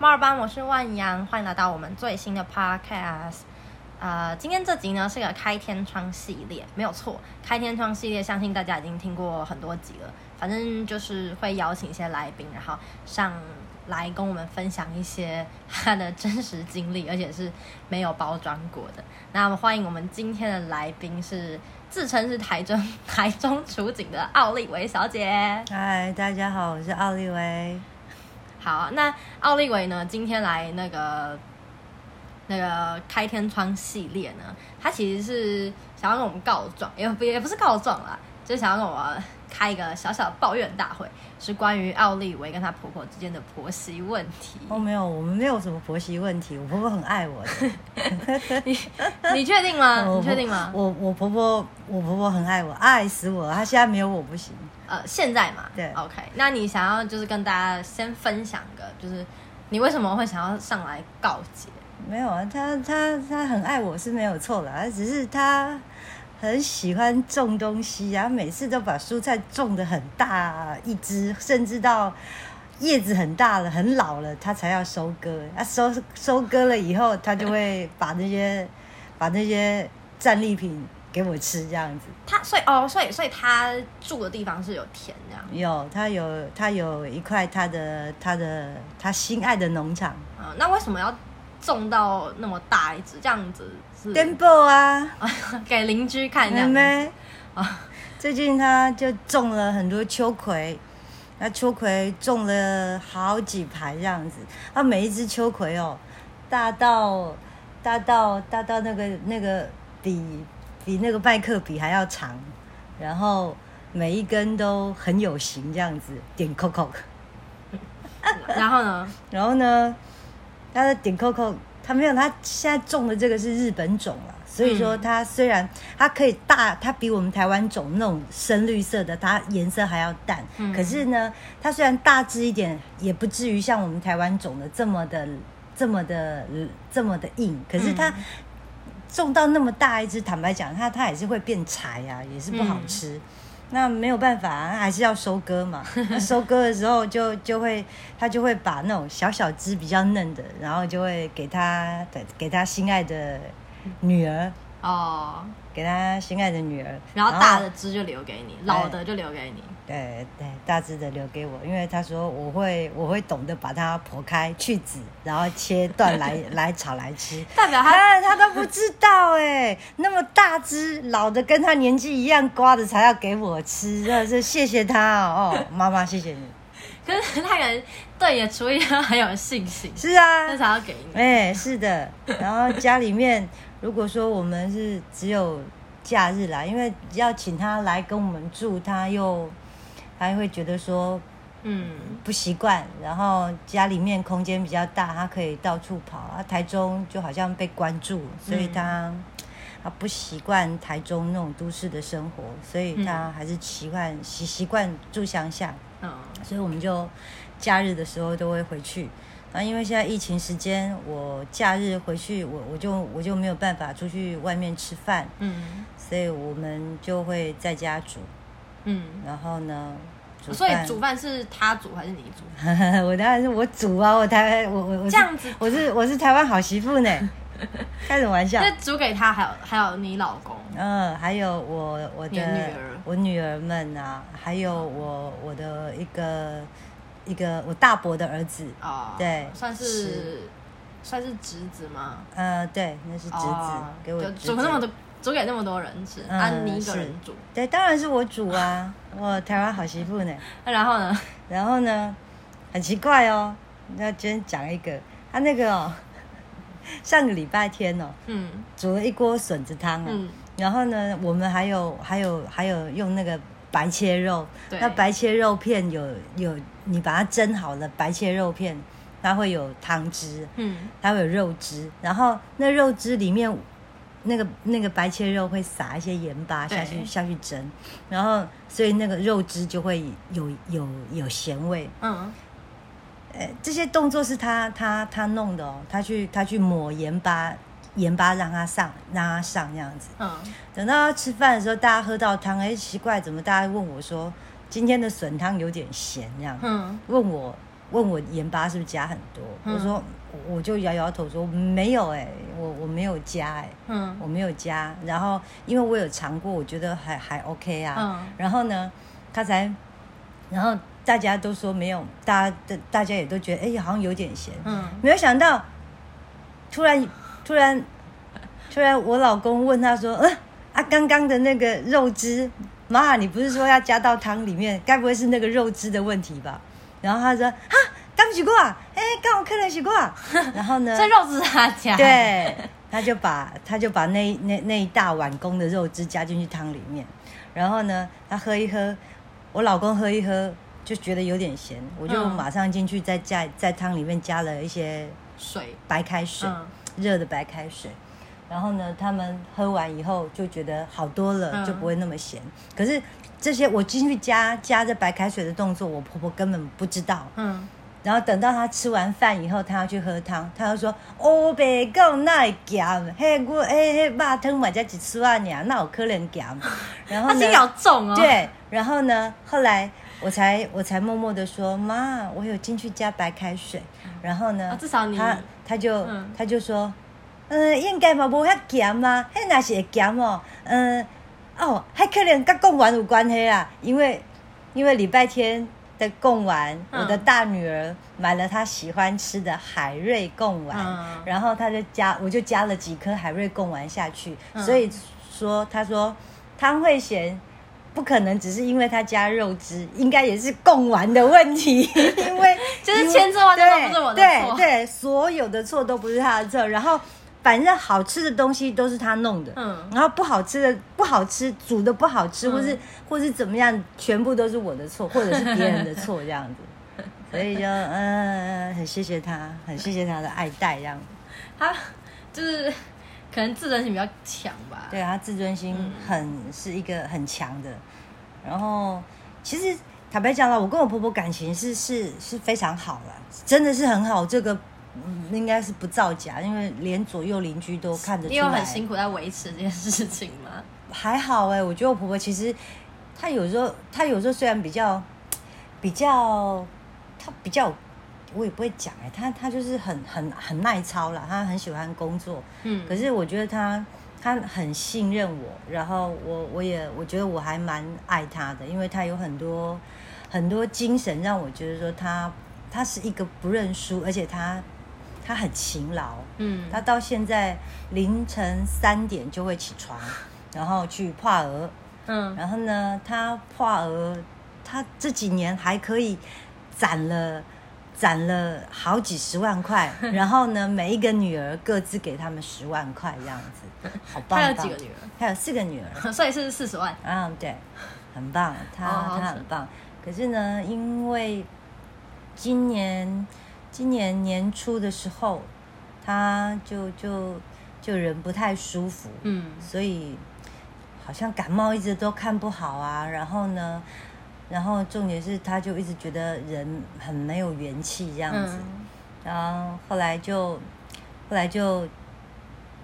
猫耳班，我是万阳，欢迎来到我们最新的 podcast。呃，今天这集呢是个开天窗系列，没有错，开天窗系列相信大家已经听过很多集了。反正就是会邀请一些来宾，然后上来跟我们分享一些他的真实经历，而且是没有包装过的。那么欢迎我们今天的来宾是自称是台中 台中处景的奥利维小姐。嗨，大家好，我是奥利维。好，那奥利维呢？今天来那个那个开天窗系列呢，他其实是想要跟我们告状，也不也不是告状啦，就想要跟我开一个小小的抱怨大会，是关于奥利维跟她婆婆之间的婆媳问题。哦，没有，我们没有什么婆媳问题，我婆婆很爱我的。你你确定吗？你确定吗？我我婆婆我婆婆很爱我，爱死我，她现在没有我不行。呃，现在嘛，对，OK。那你想要就是跟大家先分享个，就是你为什么会想要上来告解？没有啊，她她她很爱我是没有错的，只是她很喜欢种东西啊，每次都把蔬菜种的很大一只，甚至到叶子很大了、很老了，他才要收割。啊，收收割了以后，他就会把那些把那些战利品。给我吃这样子，他所以哦，所以所以他住的地方是有田这样，有他有他有一块他的他的他心爱的农场啊，那为什么要种到那么大一只这样子？啊，给邻居看这样啊。最近他就种了很多秋葵，那秋葵种了好几排这样子，啊，每一只秋葵哦，大到大到大到那个那个比。比那个麦克笔还要长，然后每一根都很有型，这样子点 Coco。然后呢？然后呢？他的点 Coco，他没有，他现在种的这个是日本种了，所以说它虽然它可以大，它比我们台湾种那种深绿色的，它颜色还要淡。可是呢，它虽然大只一点，也不至于像我们台湾种的这么的、这么的、这么的硬。可是它。种到那么大一只，坦白讲，它它也是会变柴啊，也是不好吃。那没有办法，还是要收割嘛。收割的时候就就会，他就会把那种小小只比较嫩的，然后就会给他给他心爱的女儿哦，给他心爱的女儿。然后大的枝就留给你，老的就留给你。对对，大只的留给我，因为他说我会我会懂得把它剖开去籽，然后切断来 来炒来吃。代表他他都不知道哎，那么大只老的跟他年纪一样瓜的才要给我吃，真的是谢谢他哦，妈妈谢谢你。可是他可能对你的厨艺很有信心，是啊，那才要给你。哎，是的。然后家里面如果说我们是只有假日来，因为要请他来跟我们住，他又。他会觉得说，嗯，不习惯。然后家里面空间比较大，他可以到处跑。啊，台中就好像被关住，所以他他不习惯台中那种都市的生活，所以他还是习惯习习惯住乡下。嗯，所以我们就假日的时候都会回去。啊，因为现在疫情时间，我假日回去，我我就我就没有办法出去外面吃饭。嗯，所以我们就会在家煮。嗯，然后呢？所以煮饭是他煮还是你煮？我当然是我煮啊！我台我我我这样子，我是我是台湾好媳妇呢，开什么玩笑？那煮给他，还有还有你老公，嗯，还有我我的女儿，我女儿们啊，还有我我的一个一个我大伯的儿子啊，对，算是算是侄子吗？呃，对，那是侄子，给我煮那么多。煮给那么多人吃，啊，你一个人煮？对，当然是我煮啊，我台湾好媳妇呢。然后呢？然后呢？很奇怪哦，那今天讲一个，他那个哦，上个礼拜天哦，嗯，煮了一锅笋子汤啊，然后呢，我们还有还有还有用那个白切肉，那白切肉片有有，你把它蒸好了，白切肉片它会有汤汁，嗯，它会有肉汁，然后那肉汁里面。那个那个白切肉会撒一些盐巴下去下去蒸，然后所以那个肉汁就会有有有咸味。嗯，呃，这些动作是他他他弄的哦，他去他去抹盐巴，盐巴让它上让它上这样子。嗯，等到吃饭的时候，大家喝到汤，哎，奇怪，怎么大家问我说今天的笋汤有点咸这样？嗯，问我问我盐巴是不是加很多，我说我就摇摇头说没有哎，我我没有加哎，嗯，我没有加。然后因为我有尝过，我觉得还还 OK 啊。嗯，然后呢，他才，然后大家都说没有，大家的大家也都觉得哎，好像有点咸。嗯，没有想到，突然突然突然我老公问他说，嗯啊，刚刚的那个肉汁。妈，你不是说要加到汤里面？该不会是那个肉汁的问题吧？然后他说：“哈，刚洗过，哎，刚好客人洗过。”然后呢？这肉汁他加？对，他就把他就把那那那一大碗公的肉汁加进去汤里面。然后呢，他喝一喝，我老公喝一喝就觉得有点咸，我就马上进去再加在汤里面加了一些水，白开水，热的白开水。然后呢，他们喝完以后就觉得好多了，就不会那么咸。可是这些我进去加加这白开水的动作，我婆婆根本不知道。嗯。然后等到她吃完饭以后，她要去喝汤，她就说：“哦，别讲那咸，嘿我嘿嘿把汤买家只吃完呀，那我可能咸。”然后呢？心好重哦。对。然后呢？后来我才我才默默的说：“妈，我有进去加白开水。”然后呢？至少你他他就他就说。嗯，应该嘛无遐咸啦，迄那是会咸哦。嗯，哦，还可能跟贡丸有关系啦，因为因为礼拜天的贡丸，我的大女儿买了她喜欢吃的海瑞贡丸，然后她就加，我就加了几颗海瑞贡丸下去，所以说她说汤会咸，不可能只是因为她加肉汁，应该也是贡丸的问题，因为就是千错万错都不是我的错，对对，所有的错都不是他的错，然后。反正好吃的东西都是他弄的，嗯，然后不好吃的不好吃，煮的不好吃，或是或是怎么样，全部都是我的错，或者是别人的错这样子，所以就嗯，很谢谢他，很谢谢他的爱戴这样。他就是可能自尊心比较强吧，对他自尊心很是一个很强的。然后其实坦白讲了，我跟我婆婆感情是是是非常好了，真的是很好。这个。应该是不造假，因为连左右邻居都看得出来。你有很辛苦在维持这件事情吗？还好哎，我觉得我婆婆其实，她有时候，她有时候虽然比较，比较，她比较，我也不会讲哎，她她就是很很很耐操啦，她很喜欢工作，嗯，可是我觉得她她很信任我，然后我我也我觉得我还蛮爱她的，因为她有很多很多精神，让我觉得说她她是一个不认输，而且她。他很勤劳，嗯，他到现在凌晨三点就会起床，然后去跨鹅，嗯，然后呢，他跨鹅，他这几年还可以攒了攒了好几十万块，然后呢，每一个女儿各自给他们十万块这样子，好棒！他有几个女儿？他有四个女儿，所以是四十万。嗯，对，很棒，他他很棒。可是呢，因为今年。今年年初的时候，他就就就人不太舒服，嗯，所以好像感冒一直都看不好啊。然后呢，然后重点是他就一直觉得人很没有元气这样子。然后后来就后来就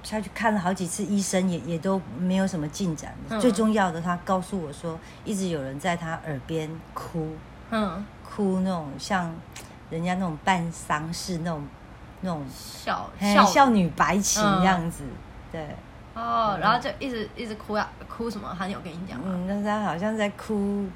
他去看了好几次医生，也也都没有什么进展。最重要的，他告诉我说，一直有人在他耳边哭，嗯，哭那种像。人家那种办丧事那种那种笑少女白情样子，对哦，然后就一直一直哭呀，哭什么？他有跟你讲吗？嗯，那他好像在哭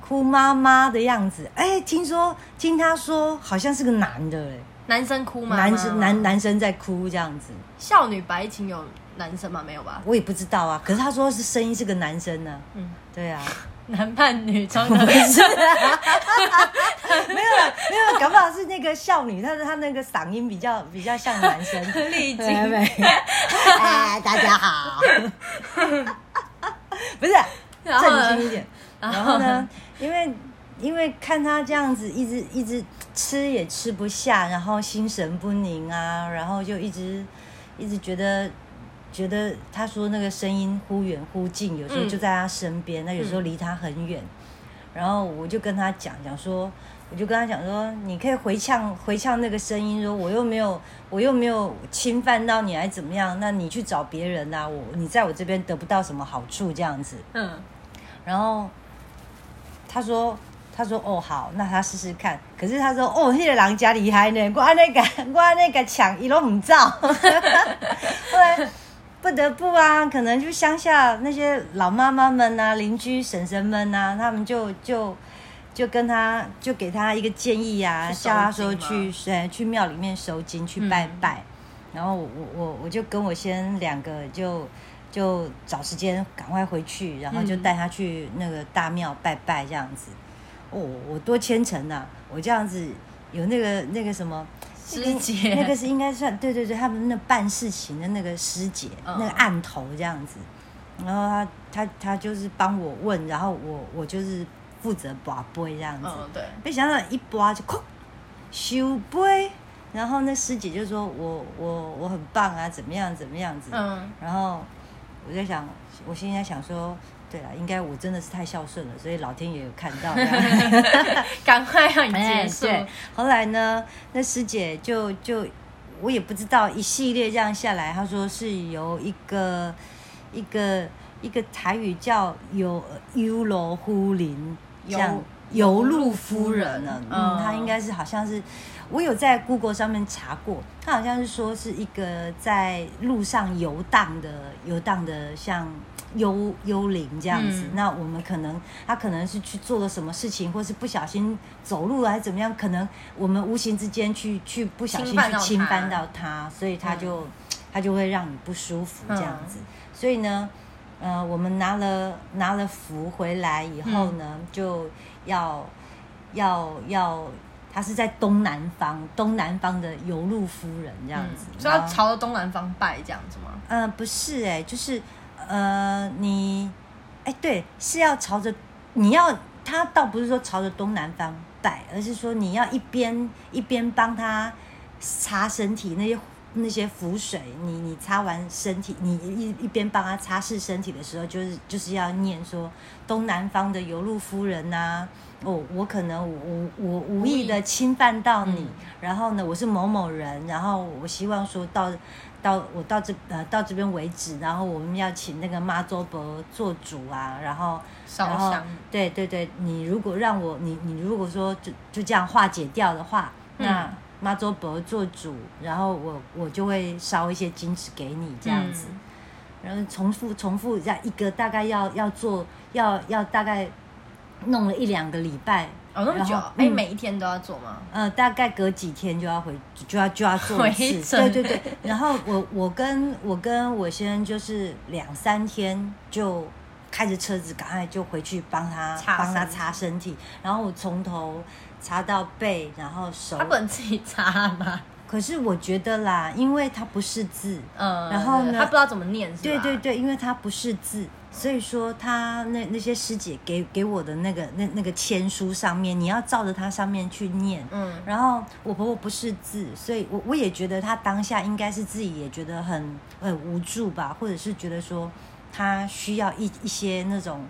哭妈妈的样子。哎，听说听他说好像是个男的，哎，男生哭吗？男生男男生在哭这样子。少女白情有男生吗？没有吧？我也不知道啊。可是他说是声音是个男生呢。嗯，对啊。男扮女装的，不是，没有了，没有，搞不好是那个少女，她她那个嗓音比较比较像男生，丽晶，哎，大家好，不是，正经一点，然后呢，因为因为看她这样子，一直一直吃也吃不下，然后心神不宁啊，然后就一直一直觉得。觉得他说那个声音忽远忽近，有时候就在他身边，那有时候离他很远。然后我就跟他讲讲说，我就跟他讲说，你可以回呛回呛那个声音，说我又没有我又没有侵犯到你，还怎么样？那你去找别人呐，我你在我这边得不到什么好处这样子。嗯。然后他说他说哦好，那他试试看。可是他说哦，那个狼家厉害呢，我那个我那个抢一路唔照，后 来不得不啊，可能就乡下那些老妈妈们啊、邻居婶婶们啊，他们就就就跟他就给他一个建议啊，叫他说去呃去庙里面收金去拜拜。然后我我我就跟我先两个就就找时间赶快回去，然后就带他去那个大庙拜拜这样子。哦，我多虔诚呐！我这样子有那个那个什么师姐，那个是应该算对对对，他们那办事情的那个师姐，那个案头这样子。然后他他他就是帮我问，然后我我就是负责拔杯这样子。嗯，对。没想到一拔就哐，修杯。然后那师姐就说我我我很棒啊，怎么样怎么样子。嗯。然后我在想，我现在想说。对了，应该我真的是太孝顺了，所以老天爷有看到，赶快让你结束。后来呢，那师姐就就我也不知道，一系列这样下来，她说是由一个一个一个台语叫游游罗夫林，像游路夫人呢，嗯，她应该是好像是我有在 Google 上面查过，她好像是说是一个在路上游荡的游荡的像。幽幽灵这样子，那我们可能他可能是去做了什么事情，或是不小心走路还是怎么样，可能我们无形之间去去不小心去侵犯到他，所以他就他就会让你不舒服这样子。所以呢，呃，我们拿了拿了符回来以后呢，就要要要，他是在东南方东南方的游路夫人这样子，所以要朝着东南方拜这样子吗？嗯，不是哎，就是。呃，你，哎，对，是要朝着，你要他倒不是说朝着东南方拜，而是说你要一边一边帮他擦身体那些那些浮水，你你擦完身体，你一一边帮他擦拭身体的时候，就是就是要念说东南方的游路夫人呐，哦，我可能我我无意的侵犯到你，然后呢，我是某某人，然后我希望说到。到我到这呃到这边为止，然后我们要请那个妈祖伯做主啊，然后然后。对对对，你如果让我你你如果说就就这样化解掉的话，那妈祖伯做主，然后我我就会烧一些金纸给你这样子，然后重复重复这样一个大概要要做要要大概弄了一两个礼拜。哦，那么久？哎，每一天都要做吗？呃，大概隔几天就要回，就要就要做 一次。对对对。然后我我跟我跟我先生就是两三天就开着车子，赶快就回去帮他帮他擦身体。然后我从头擦到背，然后手。他不能自己擦吗？可是我觉得啦，因为他不是字，嗯，然后呢，他不知道怎么念，是吧？对对对，因为他不是字。所以说，他那那些师姐给给我的那个那那个签书上面，你要照着它上面去念。嗯，然后我婆婆不是字，所以我我也觉得她当下应该是自己也觉得很很无助吧，或者是觉得说她需要一一些那种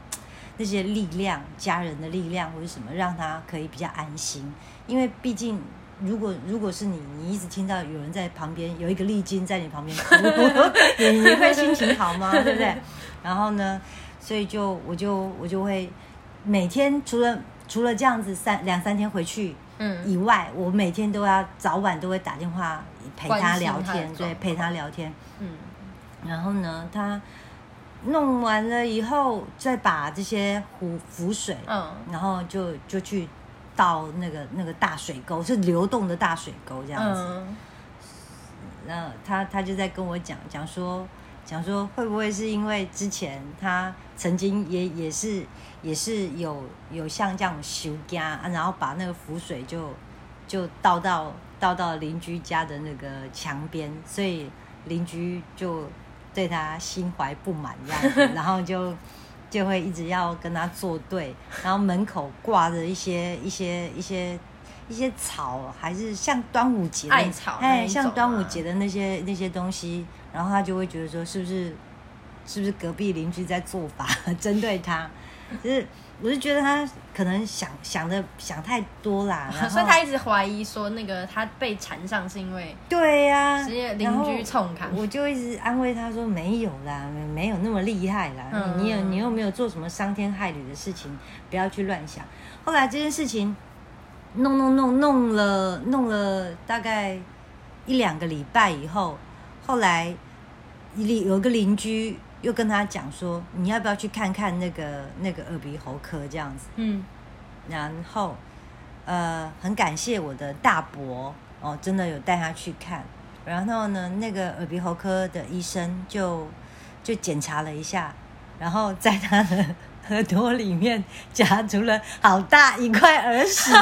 那些力量，家人的力量或者什么，让他可以比较安心。因为毕竟，如果如果是你，你一直听到有人在旁边有一个丽晶在你旁边哭，你你会心情好吗？对不对？然后呢，所以就我就我就会每天除了除了这样子三两三天回去嗯以外，我每天都要早晚都会打电话陪他聊天，对，陪他聊天。嗯，然后呢，他弄完了以后，再把这些湖浮水，嗯，然后就就去倒那个那个大水沟，是流动的大水沟这样子。那他他就在跟我讲讲说。讲说会不会是因为之前他曾经也也是也是有有像这样修家，然后把那个浮水就就倒到倒到邻居家的那个墙边，所以邻居就对他心怀不满这样子，然后就就会一直要跟他作对，然后门口挂着一些一些一些一些草，还是像端午节艾草，哎，像端午节的那些那些东西。然后他就会觉得说，是不是，是不是隔壁邻居在做法 针对他？就是我就觉得他可能想想的想太多啦，所以他一直怀疑说那个他被缠上是因为对呀，邻居冲卡，我就一直安慰他说没有啦，没有那么厉害啦，你有你又没有做什么伤天害理的事情，不要去乱想。后来这件事情弄弄弄弄了弄了大概一两个礼拜以后，后来邻有个邻居。又跟他讲说，你要不要去看看那个那个耳鼻喉科这样子？嗯，然后呃，很感谢我的大伯哦，真的有带他去看。然后呢，那个耳鼻喉科的医生就就检查了一下，然后在他的 耳朵里面夹出了好大一块耳屎。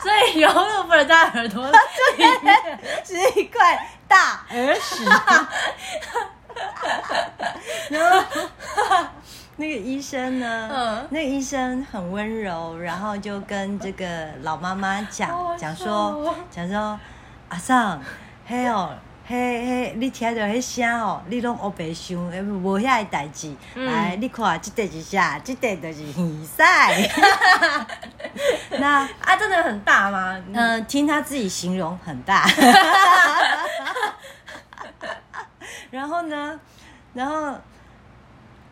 所以油路不能在耳朵里面，是一块大耳屎。然 后那个医生呢？那个医生很温柔，然后就跟这个老妈妈讲讲说，讲说阿桑，嘿哦。嘿嘿，你听到迄声哦，你拢乌白想，无遐个代志。来，你看，即块是啥？即块就是耳塞。那啊，真的很大吗？嗯，听他自己形容很大。然后呢？然后。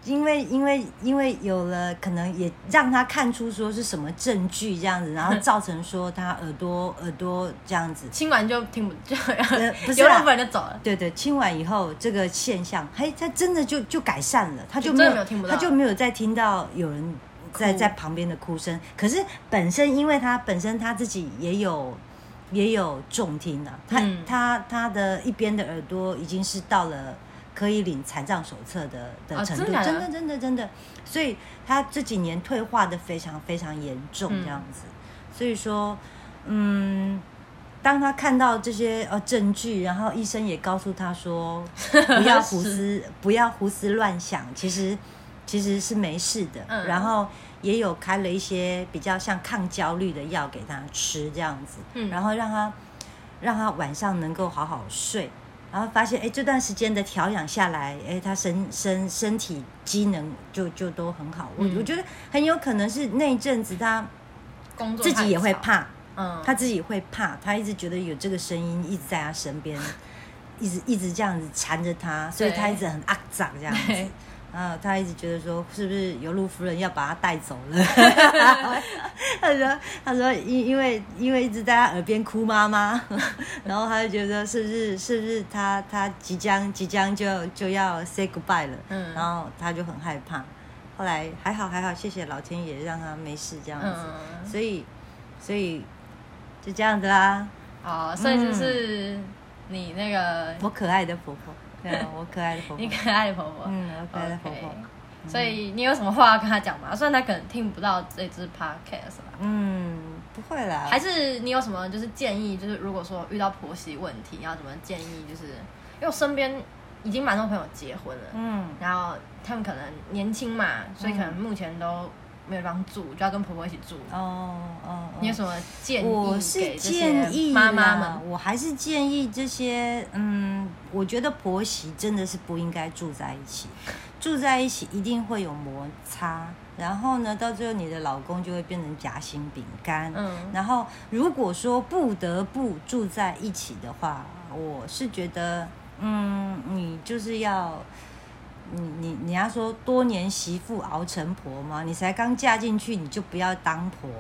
因为因为因为有了可能也让他看出说是什么证据这样子，然后造成说他耳朵耳朵这样子亲完就听不就不是有部分就走了。对对，亲完以后这个现象，嘿，他真的就就改善了，他就没有听不到他就没有再听到有人在在旁边的哭声。可是本身因为他本身他自己也有也有重听了，他他他的一边的耳朵已经是到了。可以领残障手册的的程度，真的真的真的，所以他这几年退化的非常非常严重，这样子。所以说，嗯，当他看到这些呃证据，然后医生也告诉他说，不要胡思不要胡思乱想，其实其实是没事的。然后也有开了一些比较像抗焦虑的药给他吃，这样子，然后让他让他晚上能够好好睡。然后发现，哎，这段时间的调养下来，哎，他身身身体机能就就都很好。我我觉得很有可能是那一阵子他工作自己也会怕，嗯，他自己会怕，他一直觉得有这个声音一直在他身边，一直一直这样子缠着他，所以他一直很肮脏这样子。啊，他一直觉得说，是不是尤禄夫人要把他带走了？他说，他说，因因为因为一直在他耳边哭妈妈，然后他就觉得是不是是不是他他即将即将就就要 say goodbye 了？嗯，然后他就很害怕。后来还好还好，谢谢老天爷让他没事这样子。所以所以就这样子啦。哦，所以就是你那个我可爱的婆婆。我可爱的婆婆，你可爱的婆婆，嗯，我可爱的婆婆。所以你有什么话要跟他讲吗？虽然他可能听不到这支 podcast 吧。嗯，不会啦。还是你有什么就是建议？就是如果说遇到婆媳问题，要怎么建议？就是因为我身边已经蛮多朋友结婚了，嗯，然后他们可能年轻嘛，所以可能目前都。没有地方住，就要跟婆婆一起住。哦哦，你有什么建议？我是建议妈妈们，我还是建议这些。嗯，我觉得婆媳真的是不应该住在一起，住在一起一定会有摩擦。然后呢，到最后你的老公就会变成夹心饼干。嗯，然后如果说不得不住在一起的话，我是觉得，嗯，你就是要。你你你要说多年媳妇熬成婆吗？你才刚嫁进去，你就不要当婆，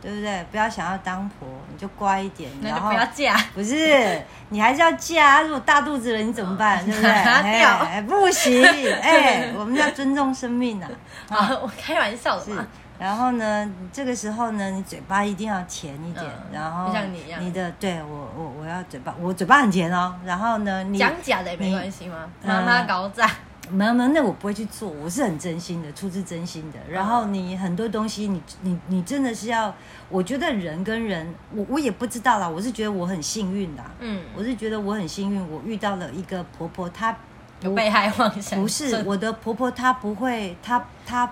对不对？不要想要当婆，你就乖一点。然后不要嫁，不是你还是要嫁。如果大肚子了，你怎么办？对不对？哎，不行，哎，我们要尊重生命啊！啊，我开玩笑的嘛。然后呢，这个时候呢，你嘴巴一定要甜一点。然后像你一样，你的对我我我要嘴巴，我嘴巴很甜哦。然后呢，你讲假的也没关系吗？妈妈搞炸。没有没有，那我不会去做，我是很真心的，出自真心的。然后你很多东西，你你你真的是要，我觉得人跟人，我我也不知道啦。我是觉得我很幸运的，嗯，我是觉得我很幸运，我遇到了一个婆婆，她有被害妄想，不是我的婆婆，她不会，她她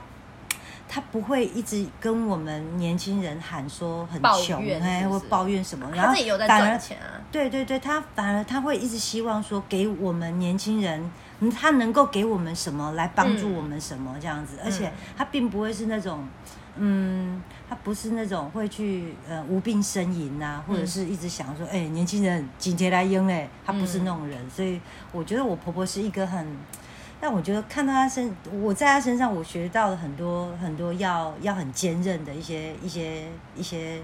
他不会一直跟我们年轻人喊说很穷哎，或抱怨什么，然后自己有在赚钱啊。对对对，他反而他会一直希望说给我们年轻人，他能够给我们什么来帮助我们什么这样子，而且他并不会是那种，嗯，他不是那种会去呃无病呻吟啊，或者是一直想说，哎，年轻人紧贴来应哎，他不是那种人，所以我觉得我婆婆是一个很。但我觉得看到他身，我在他身上，我学到了很多很多要要很坚韧的一些一些一些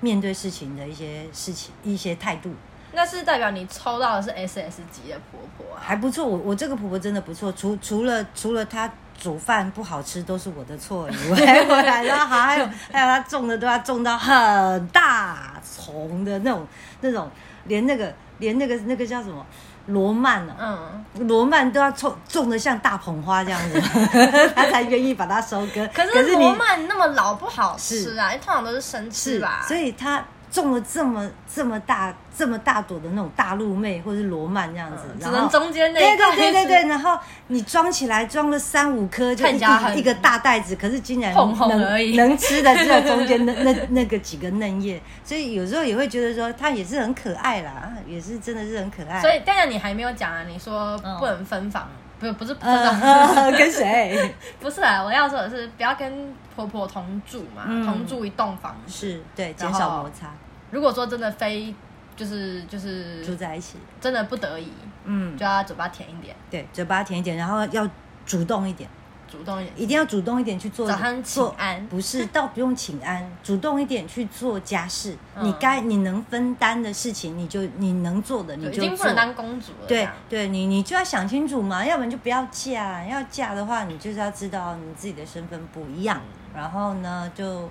面对事情的一些事情一些态度。那是代表你抽到的是 S S 级的婆婆啊，还不错。我我这个婆婆真的不错，除除了除了她煮饭不好吃都是我的错以外，然后还有还有她种的都要种到很大丛的那种那种，连那个连那个那个叫什么？罗曼呢？嗯，罗曼都要种种的像大捧花这样子，他才愿意把它收割。可是罗曼那么老不好吃啊，通常都是生吃吧。所以他。种了这么这么大这么大朵的那种大陆妹或者是罗曼这样子，只能中间那对对对对对，然后你装起来装了三五颗就一一个大袋子，可是竟然能能吃的只有中间那 那那个几个嫩叶，所以有时候也会觉得说它也是很可爱啦，也是真的是很可爱。所以当然你还没有讲啊，你说不能分房，不不是分房。跟谁？不是啊，我要说的是不要跟婆婆同住嘛，同住一栋房子，是对减少摩擦。如果说真的非就是就是住在一起，真的不得已，嗯，就要嘴巴甜一点，对，嘴巴甜一点，然后要主动一点，主动一点，一定要主动一点去做。早上请安，不是，倒不用请安，主动一点去做家事。你该你能分担的事情，你就你能做的，你就已经不能当公主了。对，对你你就要想清楚嘛，要不然就不要嫁。要嫁的话，你就是要知道你自己的身份不一样。然后呢，就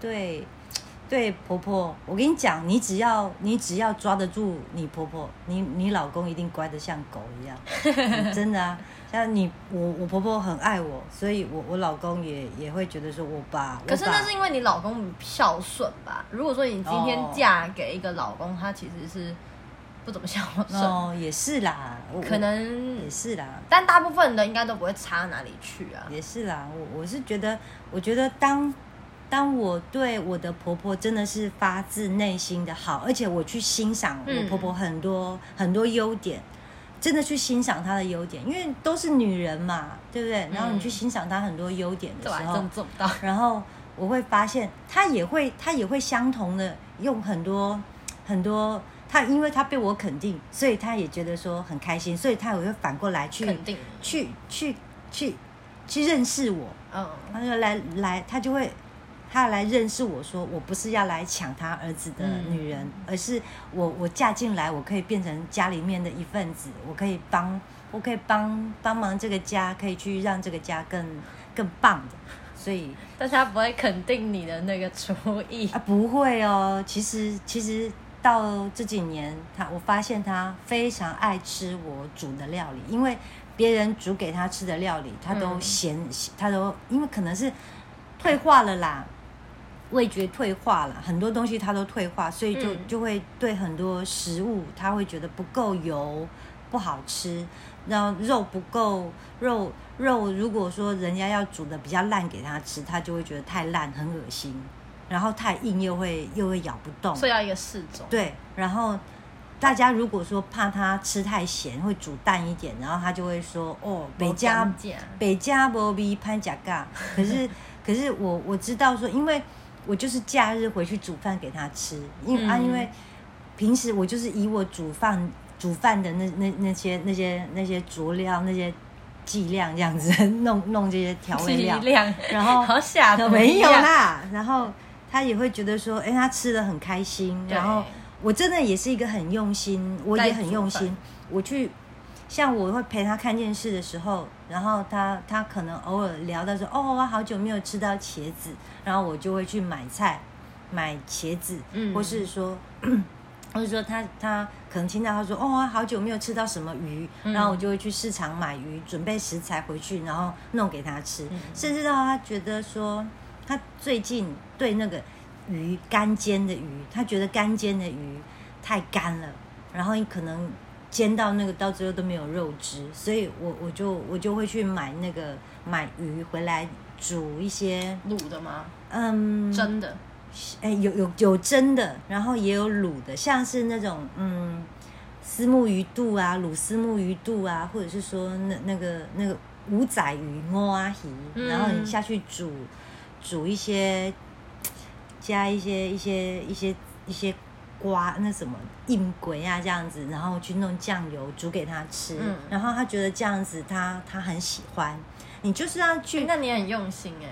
对。对婆婆，我跟你讲，你只要你只要抓得住你婆婆，你你老公一定乖得像狗一样，真的啊！像你我我婆婆很爱我，所以我我老公也也会觉得说我爸。可是那是因为你老公孝顺吧？如果说你今天嫁给一个老公，他其实是不怎么孝顺，哦，也是啦，可能也是啦，但大部分的应该都不会差哪里去啊。也是啦，我我是觉得，我觉得当。当我对我的婆婆真的是发自内心的好，而且我去欣赏我婆婆很多很多优点，真的去欣赏她的优点，因为都是女人嘛，对不对？然后你去欣赏她很多优点的时候。然后我会发现，她也会，她也会相同的用很多很多，她因为她被我肯定，所以她也觉得说很开心，所以她也会反过来去肯定，去去去去认识我。嗯，她就来来，她就会。他来认识我说，我不是要来抢他儿子的女人，而是我我嫁进来，我可以变成家里面的一份子，我可以帮，我可以帮帮忙这个家，可以去让这个家更更棒的。所以，但是他不会肯定你的那个厨艺啊，不会哦。其实其实到这几年，他我发现他非常爱吃我煮的料理，因为别人煮给他吃的料理，他都嫌，他都因为可能是退化了啦。味觉退化了，很多东西它都退化，所以就就会对很多食物，他会觉得不够油，不好吃。然后肉不够肉肉，如果说人家要煮的比较烂给他吃，他就会觉得太烂，很恶心。然后太硬又会又会咬不动，所以要一个适中。对，然后大家如果说怕他吃太咸，会煮淡一点，然后他就会说哦，北加北加波比潘甲嘎。可是 可是我我知道说，因为。我就是假日回去煮饭给他吃，因为啊，因为平时我就是以我煮饭煮饭的那那那些那些那些佐料那些剂量这样子 弄弄这些调味料，然后好吓没有啦，然后他也会觉得说，哎，他吃的很开心，然后我真的也是一个很用心，我也很用心，我去。像我会陪他看电视的时候，然后他他可能偶尔聊到说，哦，我好久没有吃到茄子，然后我就会去买菜，买茄子，嗯。或是说，或是说他他可能听到他说，哦，我好久没有吃到什么鱼，然后我就会去市场买鱼，准备食材回去，然后弄给他吃，甚至到他觉得说，他最近对那个鱼干煎的鱼，他觉得干煎的鱼太干了，然后你可能。煎到那个到最后都没有肉汁，所以我我就我就会去买那个买鱼回来煮一些卤的吗？嗯，蒸的。哎，有有有蒸的，然后也有卤的，像是那种嗯，丝木鱼肚啊，卤丝木鱼肚啊，或者是说那那个那个五仔鱼摸阿鱼，然后你下去煮煮一些，加一些一些一些一些瓜那什么硬鬼啊这样子，然后去弄酱油煮给他吃，然后他觉得这样子他他很喜欢，你就是要去，那你很用心哎。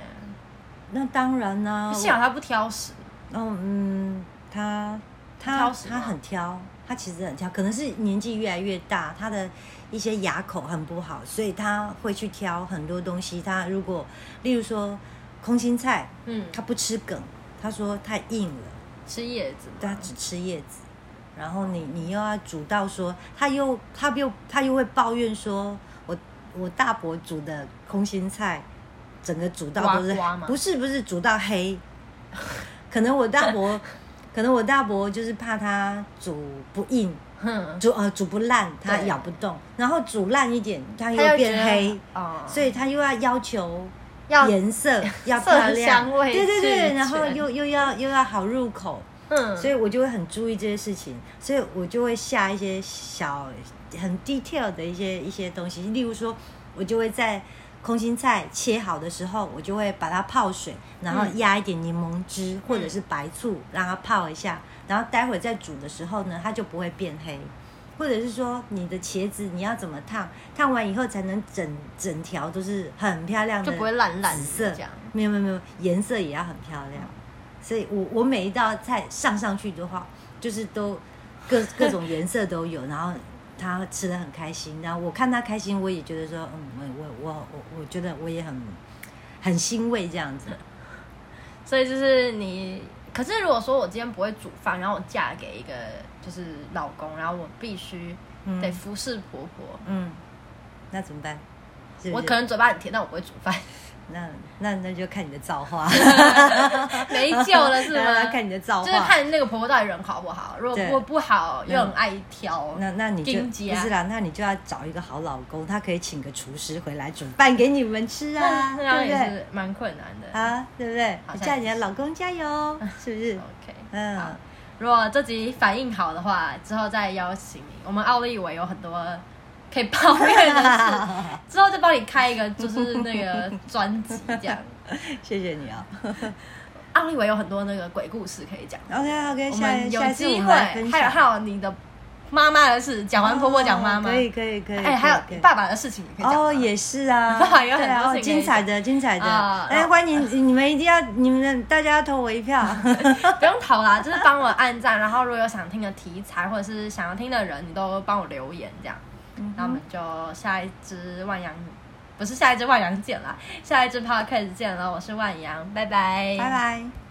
那当然啦，幸好他不挑食。哦，嗯，他他他很挑，他其实很挑，可能是年纪越来越大，他的一些牙口很不好，所以他会去挑很多东西。他如果，例如说空心菜，嗯，他不吃梗，他说太硬了，吃叶子，他只吃叶子。然后你你又要煮到说，他又他又他又会抱怨说，我我大伯煮的空心菜。整个煮到都是不是不是煮到黑，可能我大伯，可能我大伯就是怕它煮不硬，煮呃煮不烂，它咬不动，然后煮烂一点，它又变黑，所以他又要要求颜色 要漂亮，对对对，然后又又要又要好入口，嗯，所以我就会很注意这些事情，所以我就会下一些小很 detail 的一些一些东西，例如说，我就会在。空心菜切好的时候，我就会把它泡水，然后压一点柠檬汁或者是白醋，让它泡一下，然后待会再煮的时候呢，它就不会变黑。或者是说，你的茄子你要怎么烫？烫完以后才能整整条都是很漂亮的，就不会烂烂紫色。没有没有没有，颜色也要很漂亮。所以我我每一道菜上上去的话，就是都各各种颜色都有，然后。他吃的很开心，然后我看他开心，我也觉得说，嗯，我我我我我觉得我也很很欣慰这样子。所以就是你，可是如果说我今天不会煮饭，然后我嫁给一个就是老公，然后我必须得服侍婆婆，嗯，那怎么办？我可能嘴巴很甜，但我不会煮饭。那那那就看你的造化，没救了是吗？看你的造化，就是看那个婆婆到底人好不好。如果不不好，又很爱挑，那那你就不是啦，那你就要找一个好老公，他可以请个厨师回来煮饭给你们吃啊，对不对？蛮困难的啊，对不对？叫你的老公加油，是不是？OK，嗯，如果这集反应好的话，之后再邀请你。我们奥利维有很多。可以抱怨的事，之后再帮你开一个，就是那个专辑这样。谢谢你啊，奥利维有很多那个鬼故事可以讲。OK OK，我们有机会，还有还有你的妈妈的事，讲完婆婆讲妈妈，可以可以可以。哎，还有爸爸的事情也可以讲。哦，也是啊，爸 爸有很多精彩的精彩的。哎，欢迎你们一定要你们大家要投我一票，不用投啦，就是帮我按赞，然后如果有想听的题材或者是想要听的人，你都帮我留言这样。那我们就下一只万阳，不是下一只万阳见了，下一只 podcast 见了，我是万阳，拜拜，拜拜。